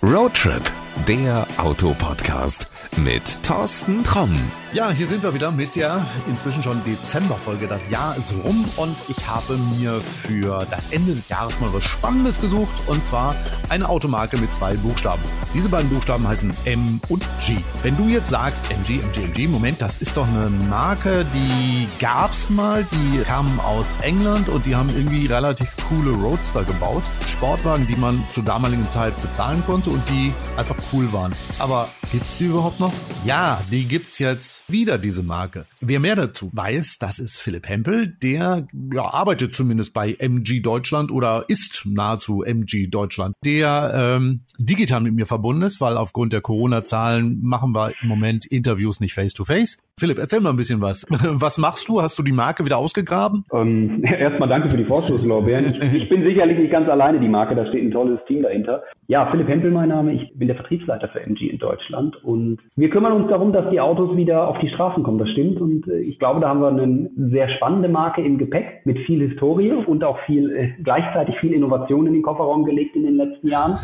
Roadtrip, der Autopodcast mit Thorsten Tromm. Ja, hier sind wir wieder mit der inzwischen schon Dezemberfolge. Das Jahr ist rum und ich habe mir für das Ende des Jahres mal was Spannendes gesucht und zwar eine Automarke mit zwei Buchstaben. Diese beiden Buchstaben heißen M und G. Wenn du jetzt sagst MG, MG, MG, Moment, das ist doch eine Marke, die gab's mal, die kamen aus England und die haben irgendwie relativ coole Roadster gebaut. Sportwagen, die man zur damaligen Zeit bezahlen konnte und die einfach cool waren. Aber gibt's die überhaupt noch? Ja, die gibt's jetzt wieder diese Marke. Wer mehr dazu weiß, das ist Philipp Hempel, der ja, arbeitet zumindest bei MG Deutschland oder ist nahezu MG Deutschland, der ähm, digital mit mir verbunden ist, weil aufgrund der Corona-Zahlen machen wir im Moment Interviews nicht face-to-face. -face. Philipp, erzähl mal ein bisschen was. Was machst du? Hast du die Marke wieder ausgegraben? Ähm, erstmal danke für die Vorschusslorbeeren. Ich, ich bin sicherlich nicht ganz alleine die Marke, da steht ein tolles Team dahinter. Ja, Philipp Hempel mein Name, ich bin der Vertriebsleiter für MG in Deutschland und wir kümmern uns darum, dass die Autos wieder auf die Straßen kommen, das stimmt und äh, ich glaube, da haben wir eine sehr spannende Marke im Gepäck mit viel Historie und auch viel, äh, gleichzeitig viel Innovation in den Kofferraum gelegt in den letzten Jahren.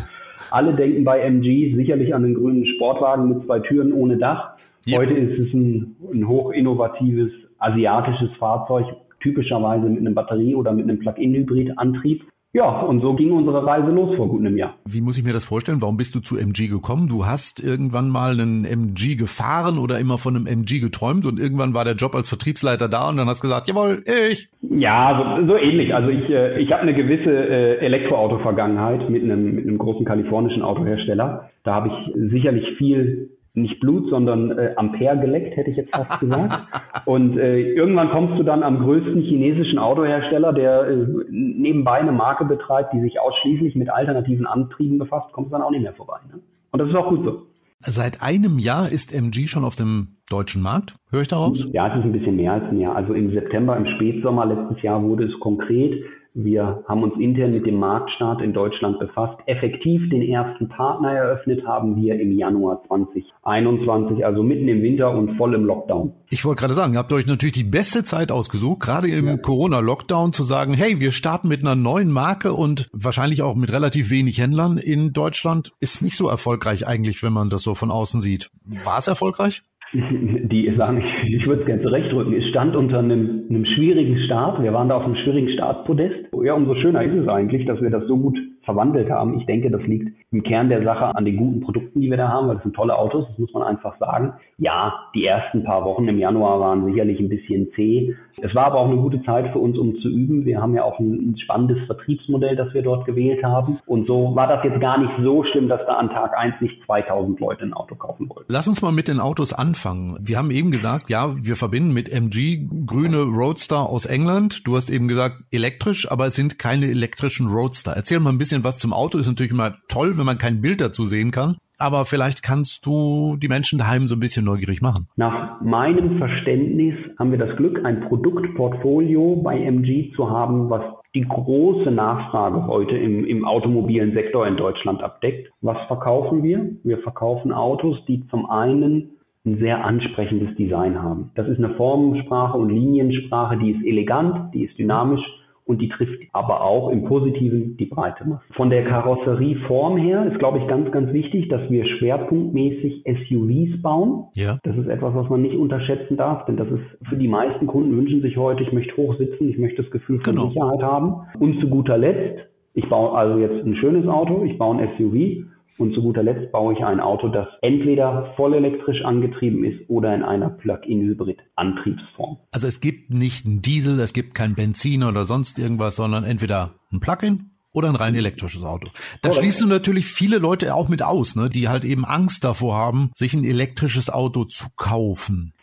Alle denken bei MG sicherlich an den grünen Sportwagen mit zwei Türen ohne Dach. Ja. Heute ist es ein, ein hoch innovatives asiatisches Fahrzeug, typischerweise mit einem Batterie- oder mit einem Plug-in-Hybrid-Antrieb. Ja, und so ging unsere Reise los vor gut einem Jahr. Wie muss ich mir das vorstellen? Warum bist du zu MG gekommen? Du hast irgendwann mal einen MG gefahren oder immer von einem MG geträumt und irgendwann war der Job als Vertriebsleiter da und dann hast du gesagt, jawohl, ich. Ja, so, so ähnlich. Also ich, äh, ich habe eine gewisse äh, Elektroauto-Vergangenheit mit einem, mit einem großen kalifornischen Autohersteller. Da habe ich sicherlich viel nicht Blut, sondern äh, Ampere geleckt, hätte ich jetzt fast gesagt. Und äh, irgendwann kommst du dann am größten chinesischen Autohersteller, der äh, nebenbei eine Marke betreibt, die sich ausschließlich mit alternativen Antrieben befasst, kommst du dann auch nicht mehr vorbei. Ne? Und das ist auch gut so. Seit einem Jahr ist MG schon auf dem deutschen Markt, höre ich daraus? Ja, es ist ein bisschen mehr als ein Jahr. Also im September, im Spätsommer letztes Jahr wurde es konkret. Wir haben uns intern mit dem Marktstart in Deutschland befasst. Effektiv den ersten Partner eröffnet haben wir im Januar 2021, also mitten im Winter und voll im Lockdown. Ich wollte gerade sagen, ihr habt euch natürlich die beste Zeit ausgesucht, gerade im ja. Corona-Lockdown zu sagen, hey, wir starten mit einer neuen Marke und wahrscheinlich auch mit relativ wenig Händlern in Deutschland. Ist nicht so erfolgreich eigentlich, wenn man das so von außen sieht. War es erfolgreich? die sagen, ich, ich würde es gerne zurechtrücken, es stand unter einem, einem schwierigen Start. Wir waren da auf einem schwierigen Startpodest. Ja, umso schöner ist es eigentlich, dass wir das so gut verwandelt haben. Ich denke, das liegt im Kern der Sache an den guten Produkten, die wir da haben, weil das sind tolle Autos, das muss man einfach sagen. Ja, die ersten paar Wochen im Januar waren sicherlich ein bisschen zäh. Es war aber auch eine gute Zeit für uns, um zu üben. Wir haben ja auch ein, spannendes Vertriebsmodell, das wir dort gewählt haben. Und so war das jetzt gar nicht so schlimm, dass da an Tag eins nicht 2000 Leute ein Auto kaufen wollten. Lass uns mal mit den Autos anfangen. Wir haben eben gesagt, ja, wir verbinden mit MG grüne Roadster aus England. Du hast eben gesagt, elektrisch, aber es sind keine elektrischen Roadster. Erzähl mal ein bisschen was zum Auto. Ist natürlich immer toll, wenn man kein Bild dazu sehen kann. Aber vielleicht kannst du die Menschen daheim so ein bisschen neugierig machen. Nach meinem Verständnis haben wir das Glück, ein Produktportfolio bei MG zu haben, was die große Nachfrage heute im, im automobilen Sektor in Deutschland abdeckt. Was verkaufen wir? Wir verkaufen Autos, die zum einen ein sehr ansprechendes Design haben. Das ist eine Formensprache und Liniensprache, die ist elegant, die ist dynamisch und die trifft aber auch im Positiven die breite Masse. Von der Karosserieform her ist, glaube ich, ganz, ganz wichtig, dass wir schwerpunktmäßig SUVs bauen. Ja. Das ist etwas, was man nicht unterschätzen darf, denn das ist für die meisten Kunden wünschen sich heute, ich möchte hoch sitzen, ich möchte das Gefühl von genau. Sicherheit haben. Und zu guter Letzt, ich baue also jetzt ein schönes Auto, ich baue ein SUV und zu guter Letzt baue ich ein Auto, das entweder voll elektrisch angetrieben ist oder in einer Plug-in-Hybrid-Antriebsform. Also es gibt nicht einen Diesel, es gibt kein Benzin oder sonst irgendwas, sondern entweder ein Plug-in oder ein rein elektrisches Auto. Da Correct. schließt du natürlich viele Leute auch mit aus, ne, die halt eben Angst davor haben, sich ein elektrisches Auto zu kaufen.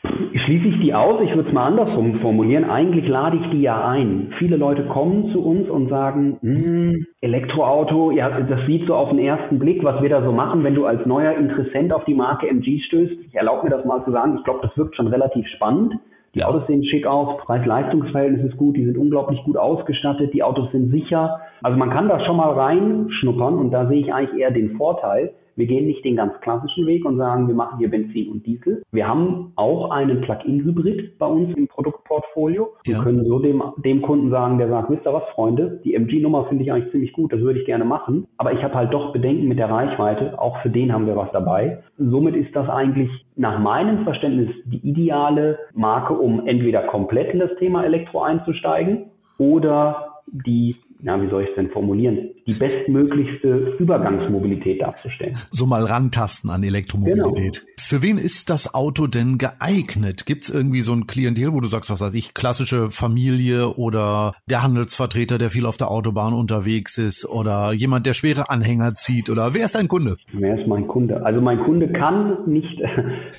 Schließe ich die aus? Ich würde es mal andersrum formulieren. Eigentlich lade ich die ja ein. Viele Leute kommen zu uns und sagen, hm, Elektroauto, ja, das sieht so auf den ersten Blick, was wir da so machen, wenn du als neuer Interessent auf die Marke MG stößt. Ich erlaube mir das mal zu sagen. Ich glaube, das wirkt schon relativ spannend. Die Autos sehen schick aus, Preis-Leistungs-Verhältnis ist gut, die sind unglaublich gut ausgestattet, die Autos sind sicher. Also man kann da schon mal reinschnuppern und da sehe ich eigentlich eher den Vorteil, Wir gehen nicht den ganz klassischen Weg und sagen, wir machen hier Benzin und Diesel. Wir haben auch einen Plug-in-Hybrid bei uns im Produktportfolio ja. und können so dem, dem Kunden sagen, der sagt, wisst ihr was, Freunde, die MG-Nummer finde ich eigentlich ziemlich gut, das würde ich gerne machen, aber ich habe halt doch Bedenken mit der Reichweite, auch für den haben wir was dabei. Somit ist das eigentlich nach meinem Verständnis die ideale Marke, um entweder komplett in das Thema Elektro einzusteigen oder die ja, wie soll ich es denn formulieren, die bestmöglichste Übergangsmobilität darzustellen. So mal rantasten an Elektromobilität. Genau. Für wen ist das Auto denn geeignet? Gibt es irgendwie so ein Klientel, wo du sagst, was weiß ich, klassische Familie oder der Handelsvertreter, der viel auf der Autobahn unterwegs ist oder jemand, der schwere Anhänger zieht oder wer ist dein Kunde? Wer ist mein Kunde? Also mein Kunde kann nicht,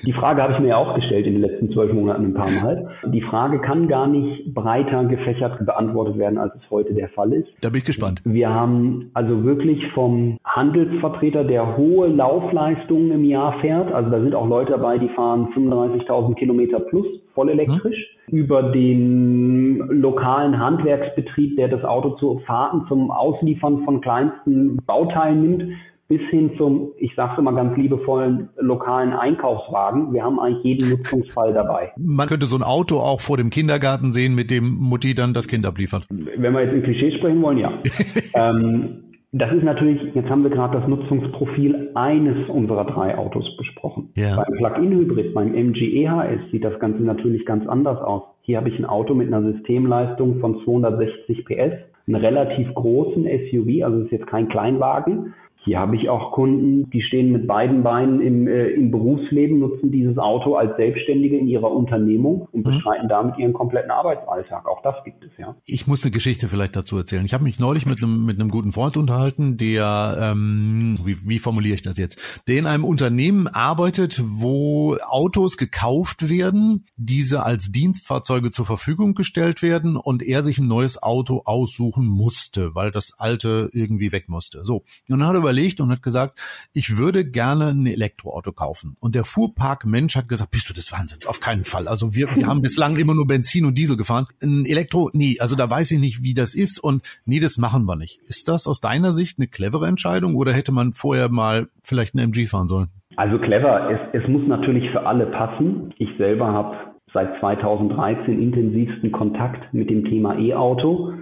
die Frage habe ich mir ja auch gestellt in den letzten zwölf Monaten ein paar Mal. Die Frage kann gar nicht breiter gefächert beantwortet werden, als es heute der Fall ist. Da bin ich gespannt. Wir haben also wirklich vom Handelsvertreter, der hohe Laufleistungen im Jahr fährt, also da sind auch Leute dabei, die fahren 35.000 Kilometer plus voll elektrisch, hm? über den lokalen Handwerksbetrieb, der das Auto zu Fahrten zum Ausliefern von kleinsten Bauteilen nimmt, bis hin zum, ich sage immer ganz liebevollen, lokalen Einkaufswagen. Wir haben eigentlich jeden Nutzungsfall dabei. Man könnte so ein Auto auch vor dem Kindergarten sehen, mit dem Mutti dann das Kind abliefert. Wenn wir jetzt in Klischee sprechen wollen, ja. ähm, das ist natürlich, jetzt haben wir gerade das Nutzungsprofil eines unserer drei Autos besprochen. Ja. Beim Plug-in-Hybrid, beim MG EHS sieht das Ganze natürlich ganz anders aus. Hier habe ich ein Auto mit einer Systemleistung von 260 PS, einen relativ großen SUV, also ist jetzt kein Kleinwagen, hier habe ich auch Kunden, die stehen mit beiden Beinen im, äh, im Berufsleben, nutzen dieses Auto als Selbstständige in ihrer Unternehmung und mhm. bestreiten damit ihren kompletten Arbeitsalltag. Auch das gibt es, ja. Ich muss eine Geschichte vielleicht dazu erzählen. Ich habe mich neulich mit einem, mit einem guten Freund unterhalten, der, ähm, wie, wie formuliere ich das jetzt, der in einem Unternehmen arbeitet, wo Autos gekauft werden, diese als Dienstfahrzeuge zur Verfügung gestellt werden und er sich ein neues Auto aussuchen musste, weil das alte irgendwie weg musste. So. Und dann hat er überlegt und hat gesagt, ich würde gerne ein Elektroauto kaufen. Und der Fuhrpark Mensch hat gesagt, bist du des Wahnsinns? Auf keinen Fall. Also wir, wir haben bislang immer nur Benzin und Diesel gefahren. Ein Elektro, nie. Also da weiß ich nicht, wie das ist und nee, das machen wir nicht. Ist das aus deiner Sicht eine clevere Entscheidung oder hätte man vorher mal vielleicht ein MG fahren sollen? Also clever. Es, es muss natürlich für alle passen. Ich selber habe seit 2013 intensivsten Kontakt mit dem Thema E-Auto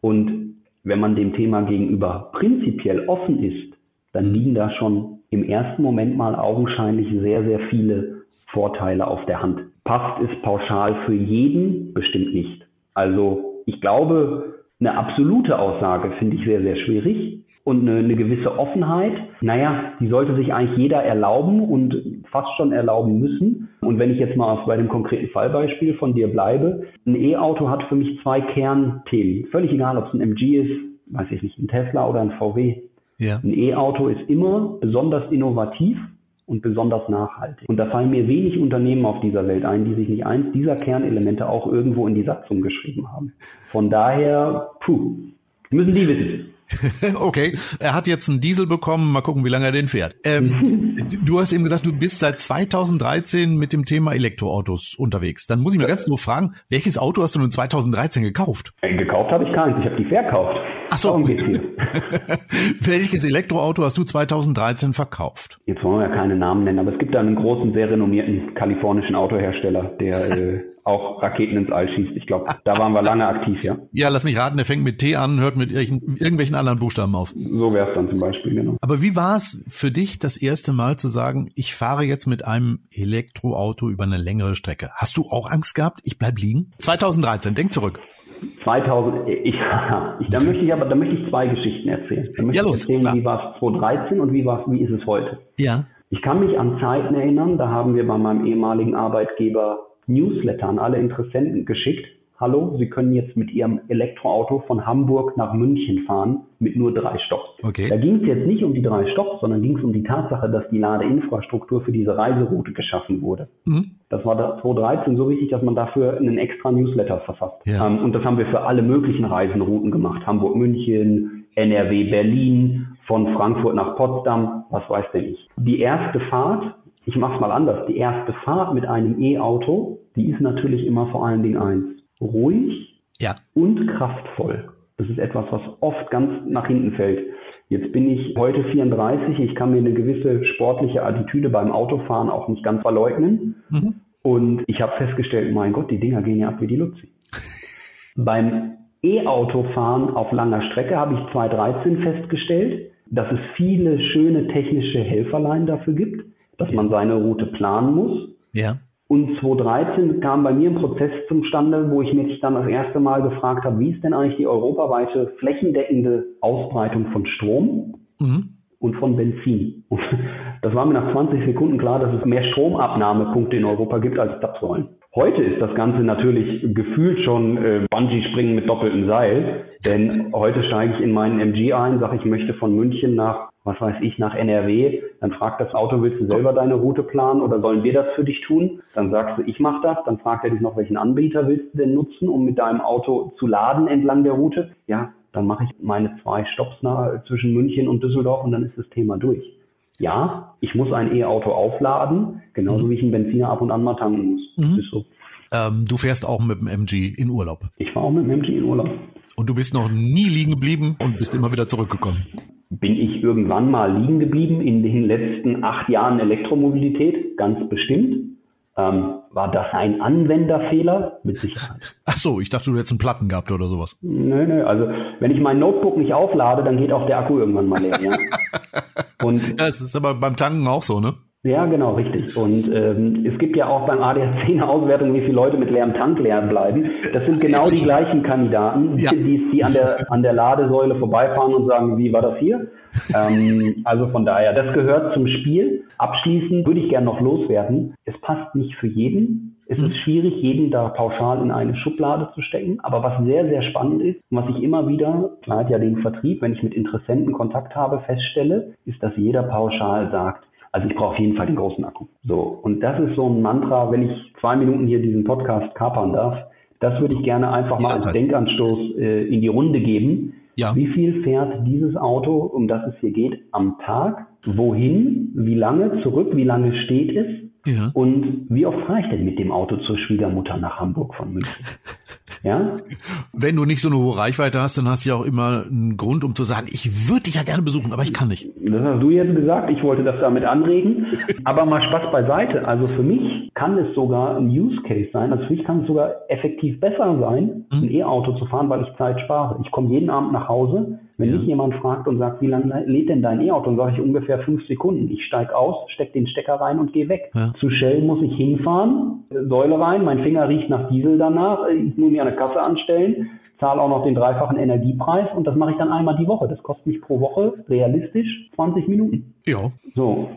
und wenn man dem Thema gegenüber prinzipiell offen ist, dann mhm. liegen da schon im ersten Moment mal augenscheinlich sehr, sehr viele Vorteile auf der Hand. Passt es pauschal für jeden? Bestimmt nicht. Also ich glaube, eine absolute Aussage finde ich sehr, sehr schwierig. Und eine, eine gewisse Offenheit, naja, die sollte sich eigentlich jeder erlauben und fast schon erlauben müssen. Und wenn ich jetzt mal bei dem konkreten Fallbeispiel von dir bleibe, ein E-Auto hat für mich zwei Kernthemen. Völlig egal, ob es ein MG ist, weiß ich nicht, ein Tesla oder ein VW. Ja. Ein E-Auto ist immer besonders innovativ und besonders nachhaltig. Und da fallen mir wenig Unternehmen auf dieser Welt ein, die sich nicht eins dieser Kernelemente auch irgendwo in die Satzung geschrieben haben. Von daher, puh, müssen die wissen. Okay, er hat jetzt einen Diesel bekommen, mal gucken, wie lange er den fährt. Ähm, du hast eben gesagt, du bist seit 2013 mit dem Thema Elektroautos unterwegs. Dann muss ich mal ganz nur fragen, welches Auto hast du nun 2013 gekauft? Äh, gekauft habe ich keins, ich habe die verkauft. Ach so. Welches Elektroauto hast du 2013 verkauft? Jetzt wollen wir ja keine Namen nennen, aber es gibt da einen großen, sehr renommierten kalifornischen Autohersteller, der äh, auch Raketen ins All schießt. Ich glaube, da waren wir lange aktiv, ja. Ja, lass mich raten, der fängt mit T an, hört mit irgendwelchen anderen Buchstaben auf. So wäre es dann zum Beispiel, genau. Aber wie war es für dich, das erste Mal zu sagen, ich fahre jetzt mit einem Elektroauto über eine längere Strecke? Hast du auch Angst gehabt? Ich bleib liegen? 2013, denk zurück. 2000, ich, ich, da möchte ich aber, da möchte ich zwei Geschichten erzählen. Da möchte ja, los, ich erzählen, klar. wie war es 2013 und wie war wie ist es heute? Ja. Ich kann mich an Zeiten erinnern, da haben wir bei meinem ehemaligen Arbeitgeber Newsletter an alle Interessenten geschickt, hallo, Sie können jetzt mit Ihrem Elektroauto von Hamburg nach München fahren mit nur drei Stopps. Okay. Da ging es jetzt nicht um die drei Stopps, sondern ging es um die Tatsache, dass die Ladeinfrastruktur für diese Reiseroute geschaffen wurde. Mhm. Das war 2013 so wichtig, dass man dafür einen extra Newsletter verfasst. Ja. Ähm, und das haben wir für alle möglichen Reisenrouten gemacht. Hamburg, München, NRW, Berlin, von Frankfurt nach Potsdam, was weiß denn ich. Die erste Fahrt, ich mach's mal anders, die erste Fahrt mit einem E-Auto, die ist natürlich immer vor allen Dingen eins ruhig ja. und kraftvoll. Das ist etwas, was oft ganz nach hinten fällt. Jetzt bin ich heute 34, ich kann mir eine gewisse sportliche Attitüde beim Autofahren auch nicht ganz verleugnen. Mhm. Und ich habe festgestellt, mein Gott, die Dinger gehen ja ab wie die Luzi. beim E-Autofahren auf langer Strecke habe ich 2013 festgestellt, dass es viele schöne technische Helferlein dafür gibt, dass man seine Route planen muss. Ja. Und 2013 kam bei mir ein Prozess zustande, wo ich mich dann das erste Mal gefragt habe, wie ist denn eigentlich die europaweite flächendeckende Ausbreitung von Strom mhm. und von Benzin? Und das war mir nach 20 Sekunden klar, dass es mehr Stromabnahmepunkte in Europa gibt als Zapfsäulen. Heute ist das Ganze natürlich gefühlt schon äh, Bungee-Springen mit doppeltem Seil, denn heute steige ich in meinen MG ein, sage ich möchte von München nach, was weiß ich, nach NRW. Dann fragt das Auto, willst du selber deine Route planen oder sollen wir das für dich tun? Dann sagst du, ich mache das. Dann fragt er dich noch, welchen Anbieter willst du denn nutzen, um mit deinem Auto zu laden entlang der Route? Ja, dann mache ich meine zwei Stops nach, zwischen München und Düsseldorf und dann ist das Thema durch. Ja, ich muss ein E-Auto aufladen, genauso wie ich einen Benziner ab und an mal tanken muss. Mhm. ist so. Ähm, du fährst auch mit dem MG in Urlaub. Ich fahre auch mit dem MG in Urlaub. Und du bist noch nie liegen geblieben und bist immer wieder zurückgekommen. Bin ich irgendwann mal liegen geblieben in den letzten acht Jahren Elektromobilität? Ganz bestimmt. Ähm, war das ein Anwenderfehler? Mit Sicherheit. Ach so, ich dachte, du hättest einen Platten gehabt oder sowas. Nö, nö, also wenn ich mein Notebook nicht auflade, dann geht auch der Akku irgendwann mal leer. Ja? Und ja, es ist aber beim Tanken auch so, ne? Ja, genau, richtig. Und ähm, es gibt ja auch beim ADAC eine Auswertung, wie viele Leute mit leerem Tank leer bleiben. Das sind genau die gleichen Kandidaten, ja. die, die an der an der Ladesäule vorbeifahren und sagen, wie war das hier? ähm, also von daher, das gehört zum Spiel. Abschließend würde ich gerne noch loswerden. Es passt nicht für jeden. Es ist schwierig, jeden da pauschal in eine Schublade zu stecken. Aber was sehr, sehr spannend ist und was ich immer wieder, klar ja den Vertrieb, wenn ich mit Interessenten Kontakt habe, feststelle, ist, dass jeder pauschal sagt, also ich brauche auf jeden Fall den großen Akku. So. Und das ist so ein Mantra, wenn ich zwei Minuten hier diesen Podcast kapern darf, das würde ich gerne einfach mal als Denkanstoß äh, in die Runde geben. Ja. Wie viel fährt dieses Auto, um das es hier geht, am Tag? Wohin? Wie lange zurück? Wie lange steht es? Ja. Und wie oft fahre ich denn mit dem Auto zur Schwiegermutter nach Hamburg von München? Ja? Wenn du nicht so eine hohe Reichweite hast, dann hast du ja auch immer einen Grund, um zu sagen, ich würde dich ja gerne besuchen, aber ich kann nicht. Das hast du jetzt gesagt, ich wollte das damit anregen. aber mal Spaß beiseite. Also für mich kann es sogar ein Use Case sein. Also für mich kann es sogar effektiv besser sein, mhm. ein E-Auto zu fahren, weil ich Zeit spare. Ich komme jeden Abend nach Hause, wenn ja. mich jemand fragt und sagt, wie lange lädt denn dein E-Auto, dann sage ich ungefähr fünf Sekunden. Ich steige aus, stecke den Stecker rein und gehe weg. Ja. Zu Shell muss ich hinfahren, Säule rein, mein Finger riecht nach Diesel danach, ich muss mir eine Kasse anstellen, zahle auch noch den dreifachen Energiepreis und das mache ich dann einmal die Woche. Das kostet mich pro Woche realistisch 20 Minuten. Ja. So.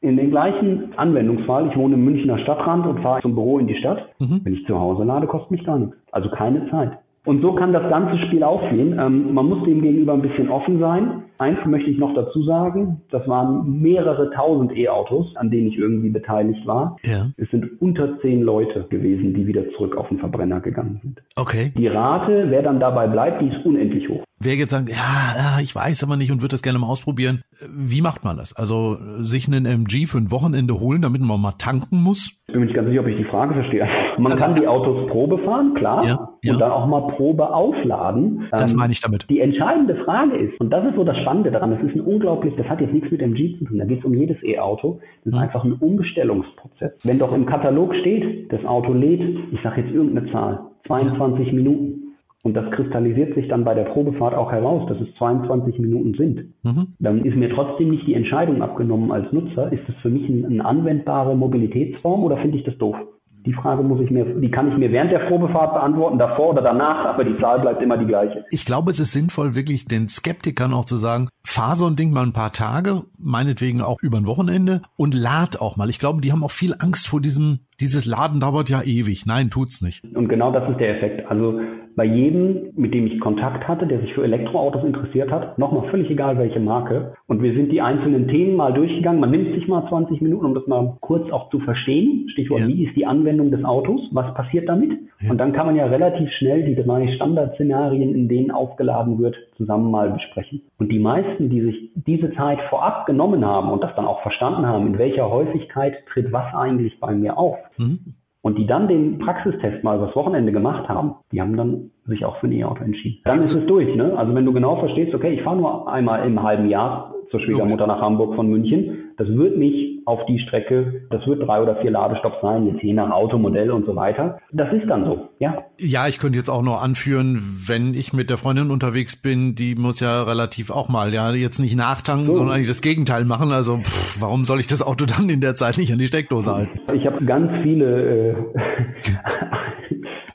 In den gleichen Anwendungsfall, ich wohne im Münchner Stadtrand und fahre zum Büro in die Stadt. Mhm. Wenn ich zu Hause lade, kostet mich gar nichts. Also keine Zeit. Und so kann das ganze Spiel aufgehen. Ähm, man muss dem gegenüber ein bisschen offen sein. Eins möchte ich noch dazu sagen, das waren mehrere tausend E-Autos, an denen ich irgendwie beteiligt war. Ja. Es sind unter zehn Leute gewesen, die wieder zurück auf den Verbrenner gegangen sind. Okay. Die Rate, wer dann dabei bleibt, die ist unendlich hoch. Wer jetzt sagt, ja, ich weiß aber nicht und würde das gerne mal ausprobieren. Wie macht man das? Also sich einen MG für ein Wochenende holen, damit man mal tanken muss? Ich bin mir nicht ganz sicher, ob ich die Frage verstehe. Man also, kann die Autos Probe fahren, klar. Ja, ja. Und dann auch mal Probe aufladen. Das ähm, meine ich damit. Die entscheidende Frage ist, und das ist so das Spannende daran, das ist ein unglaublich, das hat jetzt nichts mit MG zu tun, da geht es um jedes E-Auto. Das ist mhm. einfach ein Umbestellungsprozess. Wenn doch im Katalog steht, das Auto lädt, ich sage jetzt irgendeine Zahl, 22 ja. Minuten. Und das kristallisiert sich dann bei der Probefahrt auch heraus, dass es 22 Minuten sind. Mhm. Dann ist mir trotzdem nicht die Entscheidung abgenommen als Nutzer, ist das für mich eine anwendbare Mobilitätsform oder finde ich das doof? Die Frage muss ich mir, die kann ich mir während der Probefahrt beantworten, davor oder danach, aber die Zahl bleibt immer die gleiche. Ich glaube, es ist sinnvoll, wirklich den Skeptikern auch zu sagen, fahr so ein Ding mal ein paar Tage, meinetwegen auch über ein Wochenende und lad auch mal. Ich glaube, die haben auch viel Angst vor diesem, dieses Laden dauert ja ewig. Nein, tut's nicht. Und genau das ist der Effekt. Also bei jedem, mit dem ich Kontakt hatte, der sich für Elektroautos interessiert hat, nochmal völlig egal welche Marke. Und wir sind die einzelnen Themen mal durchgegangen. Man nimmt sich mal 20 Minuten, um das mal kurz auch zu verstehen. Stichwort, ja. wie ist die Anwendung des Autos? Was passiert damit? Ja. Und dann kann man ja relativ schnell die drei Standardszenarien, in denen aufgeladen wird, zusammen mal besprechen. Und die meisten, die sich diese Zeit vorab genommen haben und das dann auch verstanden haben, in welcher Häufigkeit tritt was eigentlich bei mir auf, mhm und die dann den Praxistest mal das Wochenende gemacht haben, die haben dann sich auch für ein E-Auto entschieden. Dann ist es durch, ne? Also wenn du genau verstehst, okay, ich fahre nur einmal im halben Jahr zur Schwiegermutter nach Hamburg von München, das wird nicht auf die Strecke, das wird drei oder vier Ladestopps sein, jetzt je nach Automodell und so weiter. Das ist dann so, ja. Ja, ich könnte jetzt auch noch anführen, wenn ich mit der Freundin unterwegs bin, die muss ja relativ auch mal, ja, jetzt nicht nachtanken, so. sondern das Gegenteil machen. Also pff, warum soll ich das Auto dann in der Zeit nicht an die Steckdose halten? Ich habe ganz viele äh,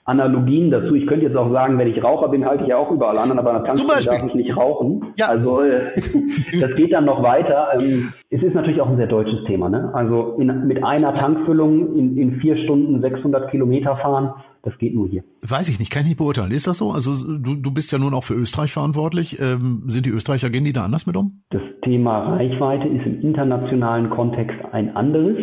Analogien dazu. Ich könnte jetzt auch sagen, wenn ich Raucher bin, halte ich ja auch überall an, aber an der Tankstelle darf ich nicht rauchen. Ja. Also äh, das geht dann noch weiter. Ähm, es ist natürlich auch ein sehr deutsches Thema. Ne? Also in, mit einer Tankfüllung in, in vier Stunden 600 Kilometer fahren, das geht nur hier. Weiß ich nicht, kann ich nicht beurteilen. Ist das so? Also du, du bist ja nun auch für Österreich verantwortlich. Ähm, sind die Österreicher, gehen die da anders mit um? Das Thema Reichweite ist im internationalen Kontext ein anderes.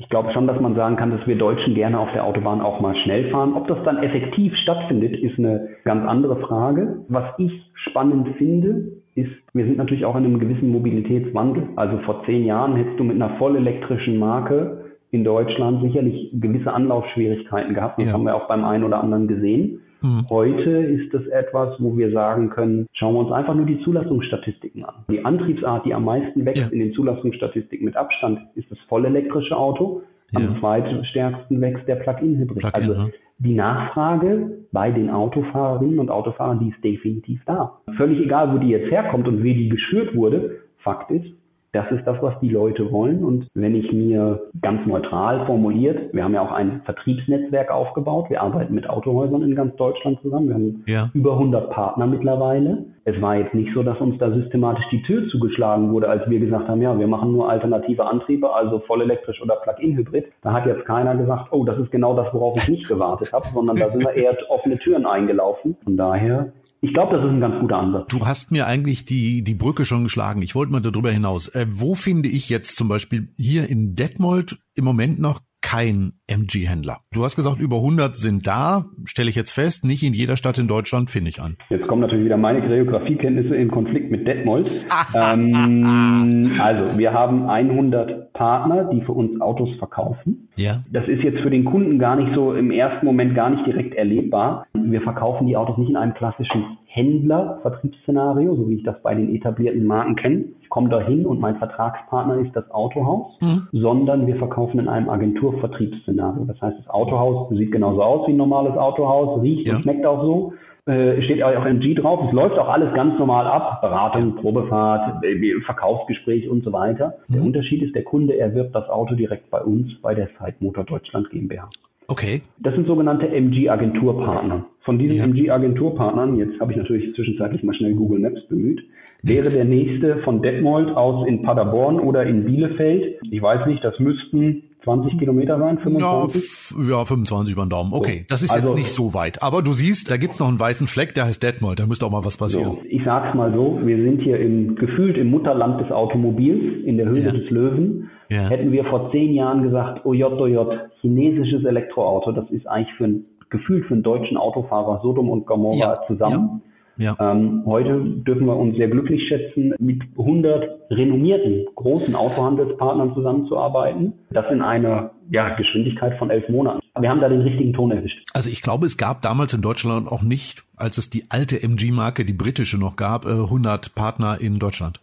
Ich glaube schon, dass man sagen kann, dass wir Deutschen gerne auf der Autobahn auch mal schnell fahren. Ob das dann effektiv stattfindet, ist eine ganz andere Frage. Was ich spannend finde, ist, wir sind natürlich auch in einem gewissen Mobilitätswandel. Also vor zehn Jahren hättest du mit einer vollelektrischen Marke in Deutschland sicherlich gewisse Anlaufschwierigkeiten gehabt. Das ja. haben wir auch beim einen oder anderen gesehen. Mhm. Heute ist es etwas, wo wir sagen können, schauen wir uns einfach nur die Zulassungsstatistiken an. Die Antriebsart, die am meisten wächst ja. in den Zulassungsstatistiken mit Abstand, ist das vollelektrische Auto. Am ja. zweitstärksten wächst der Plug-in-Hybrid. Plug also die Nachfrage bei den Autofahrerinnen und Autofahrern, die ist definitiv da. Völlig egal, wo die jetzt herkommt und wie die geschürt wurde. Fakt ist, das ist das, was die Leute wollen. Und wenn ich mir ganz neutral formuliert, wir haben ja auch ein Vertriebsnetzwerk aufgebaut. Wir arbeiten mit Autohäusern in ganz Deutschland zusammen. Wir haben ja. über 100 Partner mittlerweile. Es war jetzt nicht so, dass uns da systematisch die Tür zugeschlagen wurde, als wir gesagt haben, ja, wir machen nur alternative Antriebe, also voll elektrisch oder Plug-in-Hybrid. Da hat jetzt keiner gesagt, oh, das ist genau das, worauf ich nicht gewartet habe, sondern da sind wir eher offene Türen eingelaufen. Von daher ich glaube, das ist ein ganz guter Ansatz. Du hast mir eigentlich die, die Brücke schon geschlagen. Ich wollte mal darüber hinaus. Äh, wo finde ich jetzt zum Beispiel hier in Detmold im Moment noch kein MG-Händler. Du hast gesagt, über 100 sind da, stelle ich jetzt fest, nicht in jeder Stadt in Deutschland finde ich an. Jetzt kommen natürlich wieder meine Geografiekenntnisse in Konflikt mit Detmold. ähm, also, wir haben 100 Partner, die für uns Autos verkaufen. Ja. Das ist jetzt für den Kunden gar nicht so im ersten Moment gar nicht direkt erlebbar. Wir verkaufen die Autos nicht in einem klassischen Händler-Vertriebsszenario, so wie ich das bei den etablierten Marken kenne. Ich komme da hin und mein Vertragspartner ist das Autohaus, mhm. sondern wir verkaufen in einem Agenturvertriebsszenario. Das heißt, das Autohaus sieht genauso aus wie ein normales Autohaus, riecht ja. und schmeckt auch so. Äh, steht auch MG drauf. Es läuft auch alles ganz normal ab. Beratung, Probefahrt, äh, Verkaufsgespräch und so weiter. Mhm. Der Unterschied ist, der Kunde erwirbt das Auto direkt bei uns, bei der Zeitmotor Deutschland GmbH. Okay. Das sind sogenannte MG-Agenturpartner. Von diesen ja. MG-Agenturpartnern, jetzt habe ich natürlich zwischenzeitlich mal schnell Google Maps bemüht, wäre der nächste von Detmold aus in Paderborn oder in Bielefeld. Ich weiß nicht, das müssten 20 Kilometer sein, 25? Ja, ja 25 über den Daumen. Okay, das ist also, jetzt nicht so weit. Aber du siehst, da gibt's noch einen weißen Fleck, der heißt Detmold. Da müsste auch mal was passieren. So, ich sag's mal so, wir sind hier im, gefühlt im Mutterland des Automobils, in der Höhle ja. des Löwen. Ja. Hätten wir vor zehn Jahren gesagt, OJOJ, chinesisches Elektroauto, das ist eigentlich für ein, gefühlt für einen deutschen Autofahrer Sodom und Gomorra ja. zusammen. Ja. Ähm, heute dürfen wir uns sehr glücklich schätzen, mit 100 renommierten großen Autohandelspartnern zusammenzuarbeiten. Das in einer ja, Geschwindigkeit von elf Monaten. Wir haben da den richtigen Ton erwischt. Also ich glaube, es gab damals in Deutschland auch nicht, als es die alte MG-Marke, die britische noch gab, 100 äh, Partner in Deutschland.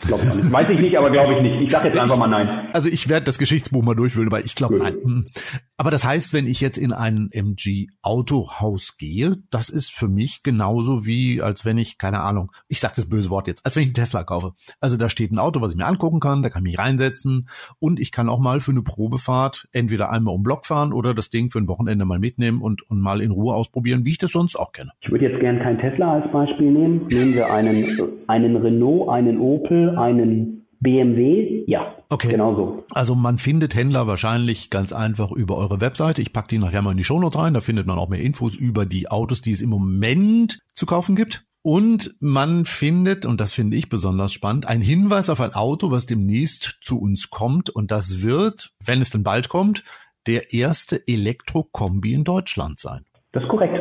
Glaube ich nicht. Weiß ich nicht, aber glaube ich nicht. Ich sage jetzt einfach mal nein. Also ich werde das Geschichtsbuch mal durchwühlen, aber ich glaube nein. Hm. Aber das heißt, wenn ich jetzt in ein MG Autohaus gehe, das ist für mich genauso wie, als wenn ich, keine Ahnung, ich sage das böse Wort jetzt, als wenn ich einen Tesla kaufe. Also da steht ein Auto, was ich mir angucken kann, da kann ich mich reinsetzen und ich kann auch mal für eine Probefahrt entweder einmal um Block fahren oder das Ding für ein Wochenende mal mitnehmen und, und mal in Ruhe ausprobieren, wie ich das sonst auch kenne. Ich würde jetzt gerne keinen Tesla als Beispiel nehmen. Nehmen wir einen, einen Renault, einen Opel, einen BMW, ja. Okay. Genau so. Also man findet Händler wahrscheinlich ganz einfach über eure Webseite. Ich packe die nachher mal in die Shownotes rein. Da findet man auch mehr Infos über die Autos, die es im Moment zu kaufen gibt. Und man findet, und das finde ich besonders spannend, ein Hinweis auf ein Auto, was demnächst zu uns kommt. Und das wird, wenn es denn bald kommt, der erste Elektrokombi in Deutschland sein. Das ist korrekt.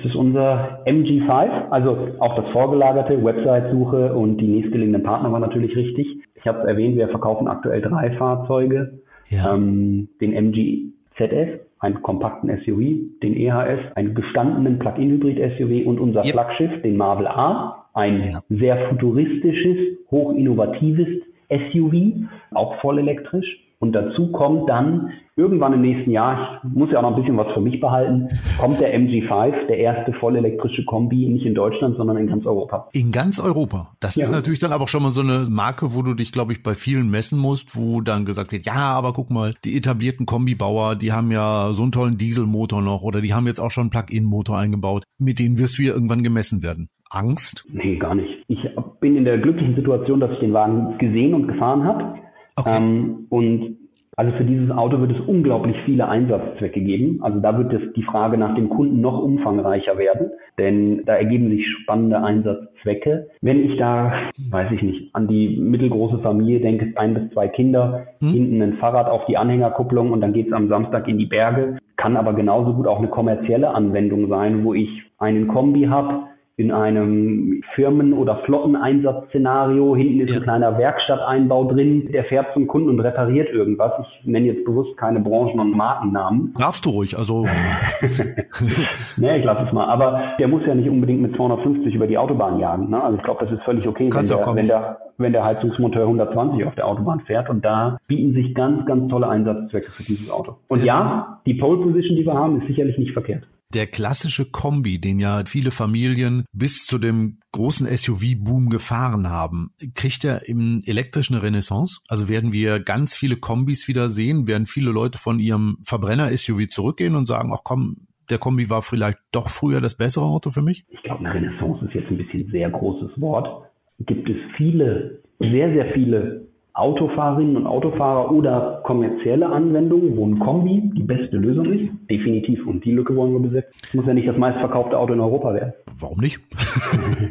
Das ist unser MG5, also auch das vorgelagerte, Website-Suche und die nächstgelegenen Partner war natürlich richtig. Ich habe erwähnt, wir verkaufen aktuell drei Fahrzeuge. Ja. Ähm, den MG ZS, einen kompakten SUV, den EHS, einen gestandenen Plug-in-Hybrid-SUV und unser yep. Flaggschiff, den Marvel A, ein ja. sehr futuristisches, hochinnovatives SUV, auch voll elektrisch. Und dazu kommt dann irgendwann im nächsten Jahr, ich muss ja auch noch ein bisschen was für mich behalten, kommt der MG5, der erste vollelektrische Kombi, nicht in Deutschland, sondern in ganz Europa. In ganz Europa. Das ja. ist natürlich dann aber schon mal so eine Marke, wo du dich, glaube ich, bei vielen messen musst, wo dann gesagt wird, ja, aber guck mal, die etablierten Kombibauer, die haben ja so einen tollen Dieselmotor noch oder die haben jetzt auch schon einen Plug-in-Motor eingebaut. Mit denen wirst du ja irgendwann gemessen werden. Angst? Nee, gar nicht. Ich bin in der glücklichen Situation, dass ich den Wagen gesehen und gefahren habe Okay. Ähm, und also für dieses Auto wird es unglaublich viele Einsatzzwecke geben. Also da wird es die Frage nach dem Kunden noch umfangreicher werden, denn da ergeben sich spannende Einsatzzwecke. Wenn ich da, weiß ich nicht, an die mittelgroße Familie denke, ein bis zwei Kinder, hm. hinten ein Fahrrad auf die Anhängerkupplung und dann geht es am Samstag in die Berge, kann aber genauso gut auch eine kommerzielle Anwendung sein, wo ich einen Kombi habe, in einem Firmen- oder Flotteneinsatzszenario. Hinten ist ja. ein kleiner Werkstatteinbau drin, der fährt zum Kunden und repariert irgendwas. Ich nenne jetzt bewusst keine Branchen- und Markennamen. Darfst du ruhig, also. nee, ich lasse es mal. Aber der muss ja nicht unbedingt mit 250 über die Autobahn jagen. Ne? Also ich glaube, das ist völlig okay, wenn der, wenn der, wenn der Heizungsmonteur 120 auf der Autobahn fährt. Und da bieten sich ganz, ganz tolle Einsatzzwecke für dieses Auto. Und ja, die Pole Position, die wir haben, ist sicherlich nicht verkehrt der klassische Kombi, den ja viele Familien bis zu dem großen SUV-Boom gefahren haben, kriegt er im elektrischen Renaissance? Also werden wir ganz viele Kombis wieder sehen? Werden viele Leute von ihrem Verbrenner-SUV zurückgehen und sagen, ach komm, der Kombi war vielleicht doch früher das bessere Auto für mich? Ich glaube, eine Renaissance ist jetzt ein bisschen sehr großes Wort. Gibt es viele, sehr, sehr viele Autofahrerinnen und Autofahrer oder kommerzielle Anwendungen, wo ein Kombi die beste Lösung ist. Definitiv. Und die Lücke wollen wir besetzen. Muss ja nicht das meistverkaufte Auto in Europa werden. Warum nicht?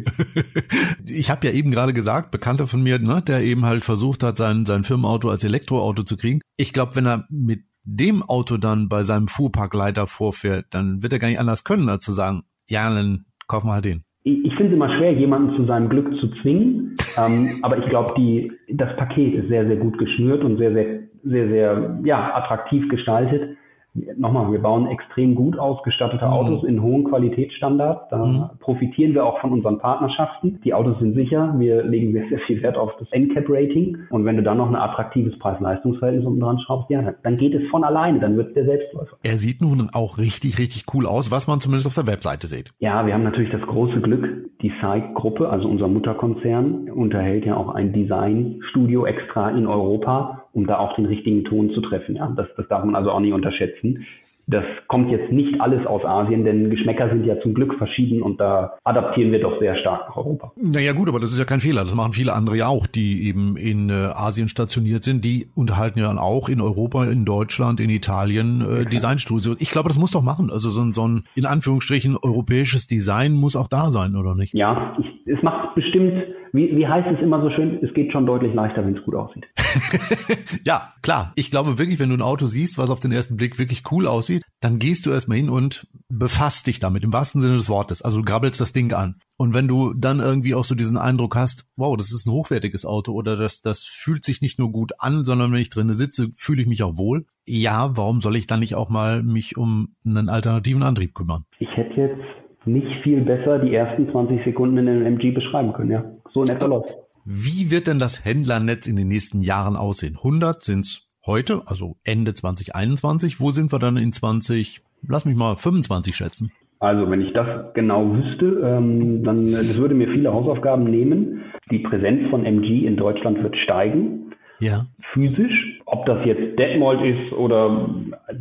ich habe ja eben gerade gesagt, Bekannter von mir, ne, der eben halt versucht hat, sein, sein Firmenauto als Elektroauto zu kriegen. Ich glaube, wenn er mit dem Auto dann bei seinem Fuhrparkleiter vorfährt, dann wird er gar nicht anders können, als zu sagen, ja, dann kaufen wir halt den ich finde es immer schwer, jemanden zu seinem Glück zu zwingen. Ähm, aber ich glaube, die, das Paket ist sehr, sehr gut geschnürt und sehr, sehr, sehr, sehr, ja, attraktiv gestaltet nochmal, wir bauen extrem gut ausgestattete mhm. Autos in hohen Qualitätsstandards. Da mhm. profitieren wir auch von unseren Partnerschaften. Die Autos sind sicher. Wir legen sehr, sehr viel Wert auf das NCAP-Rating. Und wenn du dann noch ein attraktives Preis-Leistungs-Verhältnis unten dran schraubst, ja, dann geht es von alleine. Dann wird es der Selbstläufer. Er sieht nun auch richtig, richtig cool aus, was man zumindest auf der Webseite sieht. Ja, wir haben natürlich das große Glück, die SAIC-Gruppe, also unser Mutterkonzern, unterhält ja auch ein Designstudio extra in Europa um da auch den richtigen Ton zu treffen. Ja, das, das darf man also auch nicht unterschätzen. Das kommt jetzt nicht alles aus Asien, denn Geschmäcker sind ja zum Glück verschieden und da adaptieren wir doch sehr stark nach Europa. Naja gut, aber das ist ja kein Fehler. Das machen viele andere ja auch, die eben in äh, Asien stationiert sind. Die unterhalten ja dann auch in Europa, in Deutschland, in Italien äh, Designstudios. Ich glaube, das muss doch machen. Also so, so ein in Anführungsstrichen europäisches Design muss auch da sein, oder nicht? Ja, ich, es macht bestimmt wie, wie heißt es immer so schön, es geht schon deutlich leichter, wenn es gut aussieht. ja, klar. Ich glaube wirklich, wenn du ein Auto siehst, was auf den ersten Blick wirklich cool aussieht, dann gehst du erstmal hin und befasst dich damit, im wahrsten Sinne des Wortes. Also du grabbelst das Ding an. Und wenn du dann irgendwie auch so diesen Eindruck hast, wow, das ist ein hochwertiges Auto oder das, das fühlt sich nicht nur gut an, sondern wenn ich drinnen sitze, fühle ich mich auch wohl. Ja, warum soll ich dann nicht auch mal mich um einen alternativen Antrieb kümmern? Ich hätte jetzt nicht viel besser die ersten 20 Sekunden in einem MG beschreiben können, ja. So in etwa läuft. Wie wird denn das Händlernetz in den nächsten Jahren aussehen? 100 sind es heute, also Ende 2021. Wo sind wir dann in 20, lass mich mal 25 schätzen? Also wenn ich das genau wüsste, ähm, dann das würde mir viele Hausaufgaben nehmen. Die Präsenz von MG in Deutschland wird steigen. Ja. Physisch ob das jetzt Detmold ist oder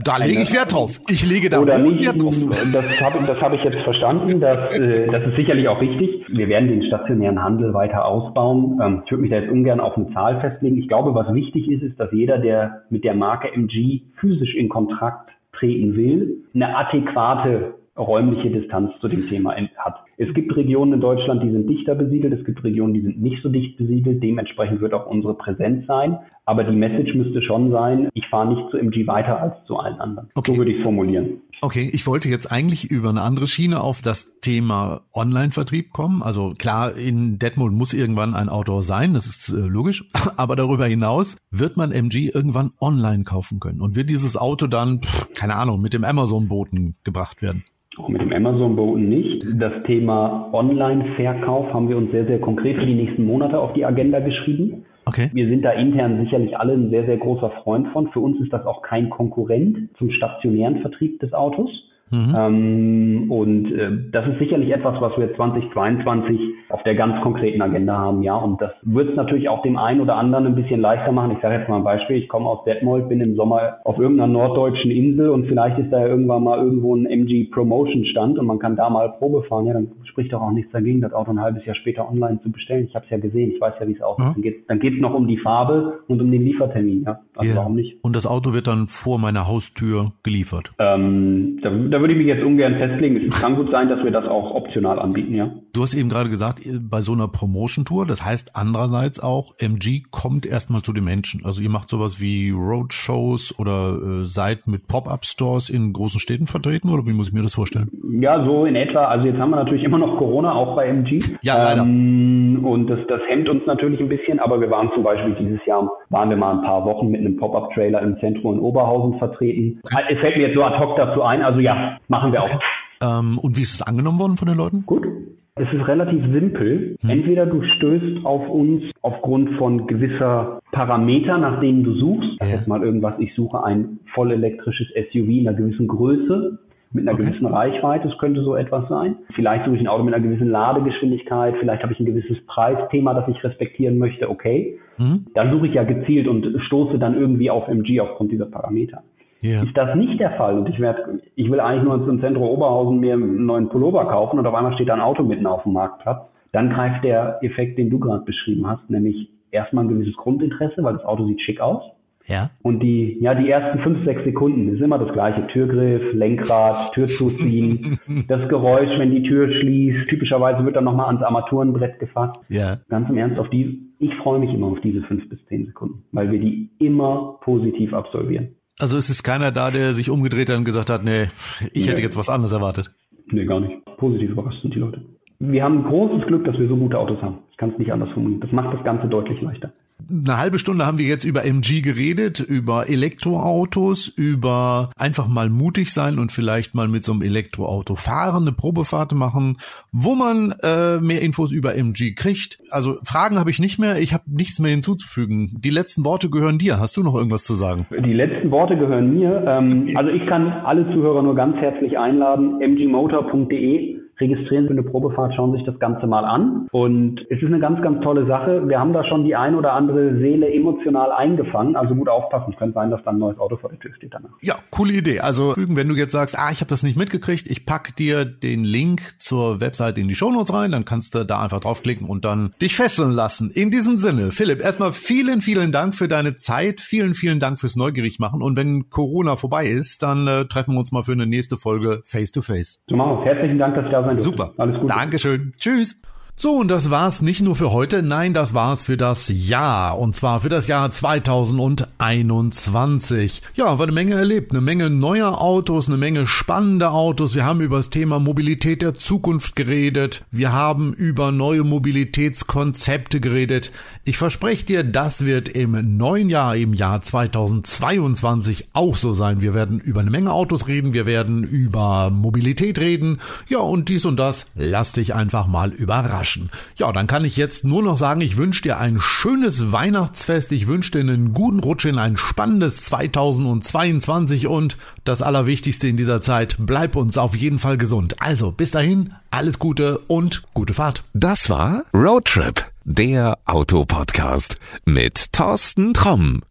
da lege ich Wert drauf. Ich lege da oder nicht, Wert drauf. Das habe das hab ich jetzt verstanden. Das, äh, das ist sicherlich auch richtig. Wir werden den stationären Handel weiter ausbauen. Ähm, ich würde mich da jetzt ungern auf eine Zahl festlegen. Ich glaube, was wichtig ist, ist, dass jeder, der mit der Marke MG physisch in Kontrakt treten will, eine adäquate räumliche Distanz zu dem Thema hat. Es gibt Regionen in Deutschland, die sind dichter besiedelt, es gibt Regionen, die sind nicht so dicht besiedelt, dementsprechend wird auch unsere Präsenz sein. Aber die Message müsste schon sein, ich fahre nicht zu MG weiter als zu allen anderen. Okay. So würde ich es formulieren. Okay, ich wollte jetzt eigentlich über eine andere Schiene auf das Thema Online-Vertrieb kommen. Also klar, in Detmold muss irgendwann ein Autor sein, das ist äh, logisch. Aber darüber hinaus wird man MG irgendwann online kaufen können und wird dieses Auto dann, keine Ahnung, mit dem Amazon-Boten gebracht werden. Auch mit dem Amazon-Boten nicht. Das Thema Online-Verkauf haben wir uns sehr, sehr konkret für die nächsten Monate auf die Agenda geschrieben. Okay. Wir sind da intern sicherlich alle ein sehr, sehr großer Freund von. Für uns ist das auch kein Konkurrent zum stationären Vertrieb des Autos. Mhm. Ähm, und äh, das ist sicherlich etwas, was wir 2022 auf der ganz konkreten Agenda haben, ja. Und das wird es natürlich auch dem einen oder anderen ein bisschen leichter machen. Ich sage jetzt mal ein Beispiel. Ich komme aus Detmold, bin im Sommer auf irgendeiner norddeutschen Insel und vielleicht ist da ja irgendwann mal irgendwo ein MG Promotion Stand und man kann da mal Probe fahren. Ja, dann spricht doch auch nichts dagegen, das Auto ein halbes Jahr später online zu bestellen. Ich habe es ja gesehen, ich weiß ja, wie es aussieht. Mhm. Dann geht es noch um die Farbe und um den Liefertermin, ja. Also yeah. warum nicht? Und das Auto wird dann vor meiner Haustür geliefert. Ähm, da, da würde ich mich jetzt ungern festlegen. Es kann gut sein, dass wir das auch optional anbieten, ja. Du hast eben gerade gesagt, bei so einer Promotion-Tour, das heißt andererseits auch, MG kommt erstmal zu den Menschen. Also ihr macht sowas wie Roadshows oder äh, seid mit Pop-Up-Stores in großen Städten vertreten oder wie muss ich mir das vorstellen? Ja, so in etwa. Also jetzt haben wir natürlich immer noch Corona, auch bei MG. Ja, leider. Ähm, und das, das hemmt uns natürlich ein bisschen, aber wir waren zum Beispiel dieses Jahr, waren wir mal ein paar Wochen mit einem Pop-Up-Trailer im Zentrum in Oberhausen vertreten. Okay. Es fällt mir jetzt so ad hoc dazu ein, also ja, machen wir okay. auch. Ähm, und wie ist es angenommen worden von den Leuten? Gut. Es ist relativ simpel. Hm. Entweder du stößt auf uns aufgrund von gewisser Parameter, nach denen du suchst. Ja. Jetzt mal irgendwas, ich suche ein voll elektrisches SUV in einer gewissen Größe mit einer okay. gewissen Reichweite, es könnte so etwas sein. Vielleicht suche ich ein Auto mit einer gewissen Ladegeschwindigkeit, vielleicht habe ich ein gewisses Preisthema, das ich respektieren möchte, okay. Mhm. Dann suche ich ja gezielt und stoße dann irgendwie auf MG aufgrund dieser Parameter. Yeah. Ist das nicht der Fall und ich werde, ich will eigentlich nur zum Zentrum Oberhausen mir einen neuen Pullover kaufen und auf einmal steht da ein Auto mitten auf dem Marktplatz, dann greift der Effekt, den du gerade beschrieben hast, nämlich erstmal ein gewisses Grundinteresse, weil das Auto sieht schick aus. Ja. Und die, ja, die ersten fünf, sechs Sekunden ist immer das gleiche. Türgriff, Lenkrad, Tür zuziehen, das Geräusch, wenn die Tür schließt. Typischerweise wird dann nochmal ans Armaturenbrett gefasst. Ja. Ganz im Ernst, auf die, ich freue mich immer auf diese fünf bis zehn Sekunden, weil wir die immer positiv absolvieren. Also es ist keiner da, der sich umgedreht hat und gesagt hat, nee, ich nee. hätte jetzt was anderes erwartet. Nee, gar nicht. Positiv überrascht sind die Leute. Wir haben großes Glück, dass wir so gute Autos haben. Ich kann es nicht anders formulieren. Das macht das Ganze deutlich leichter eine halbe Stunde haben wir jetzt über MG geredet, über Elektroautos, über einfach mal mutig sein und vielleicht mal mit so einem Elektroauto fahren, eine Probefahrt machen, wo man äh, mehr Infos über MG kriegt. Also Fragen habe ich nicht mehr, ich habe nichts mehr hinzuzufügen. Die letzten Worte gehören dir. Hast du noch irgendwas zu sagen? Die letzten Worte gehören mir. Ähm, also ich kann alle Zuhörer nur ganz herzlich einladen, mgmotor.de registrieren für eine Probefahrt, schauen sich das Ganze mal an. Und es ist eine ganz, ganz tolle Sache. Wir haben da schon die ein oder andere Seele emotional eingefangen. Also gut aufpassen. Es könnte sein, dass dann ein neues Auto vor der Tür steht danach. Ja, coole Idee. Also wenn du jetzt sagst, ah, ich habe das nicht mitgekriegt, ich pack dir den Link zur Webseite in die Shownotes rein, dann kannst du da einfach draufklicken und dann dich fesseln lassen. In diesem Sinne, Philipp, erstmal vielen, vielen Dank für deine Zeit. Vielen, vielen Dank fürs Neugierig machen. Und wenn Corona vorbei ist, dann äh, treffen wir uns mal für eine nächste Folge Face to Face. So machen wir Herzlichen Dank, dass ich da sein. Super. Alles Gute. Dankeschön. Tschüss. So, und das war's nicht nur für heute, nein, das war's für das Jahr. Und zwar für das Jahr 2021. Ja, war eine Menge erlebt, eine Menge neuer Autos, eine Menge spannende Autos. Wir haben über das Thema Mobilität der Zukunft geredet. Wir haben über neue Mobilitätskonzepte geredet. Ich verspreche dir, das wird im neuen Jahr, im Jahr 2022 auch so sein. Wir werden über eine Menge Autos reden, wir werden über Mobilität reden. Ja, und dies und das, lass dich einfach mal überraschen überraschen. Ja, dann kann ich jetzt nur noch sagen, ich wünsche dir ein schönes Weihnachtsfest, ich wünsche dir einen guten Rutsch in ein spannendes 2022 und das Allerwichtigste in dieser Zeit, bleib uns auf jeden Fall gesund. Also, bis dahin, alles Gute und gute Fahrt. Das war Roadtrip, der Autopodcast mit Thorsten Tromm.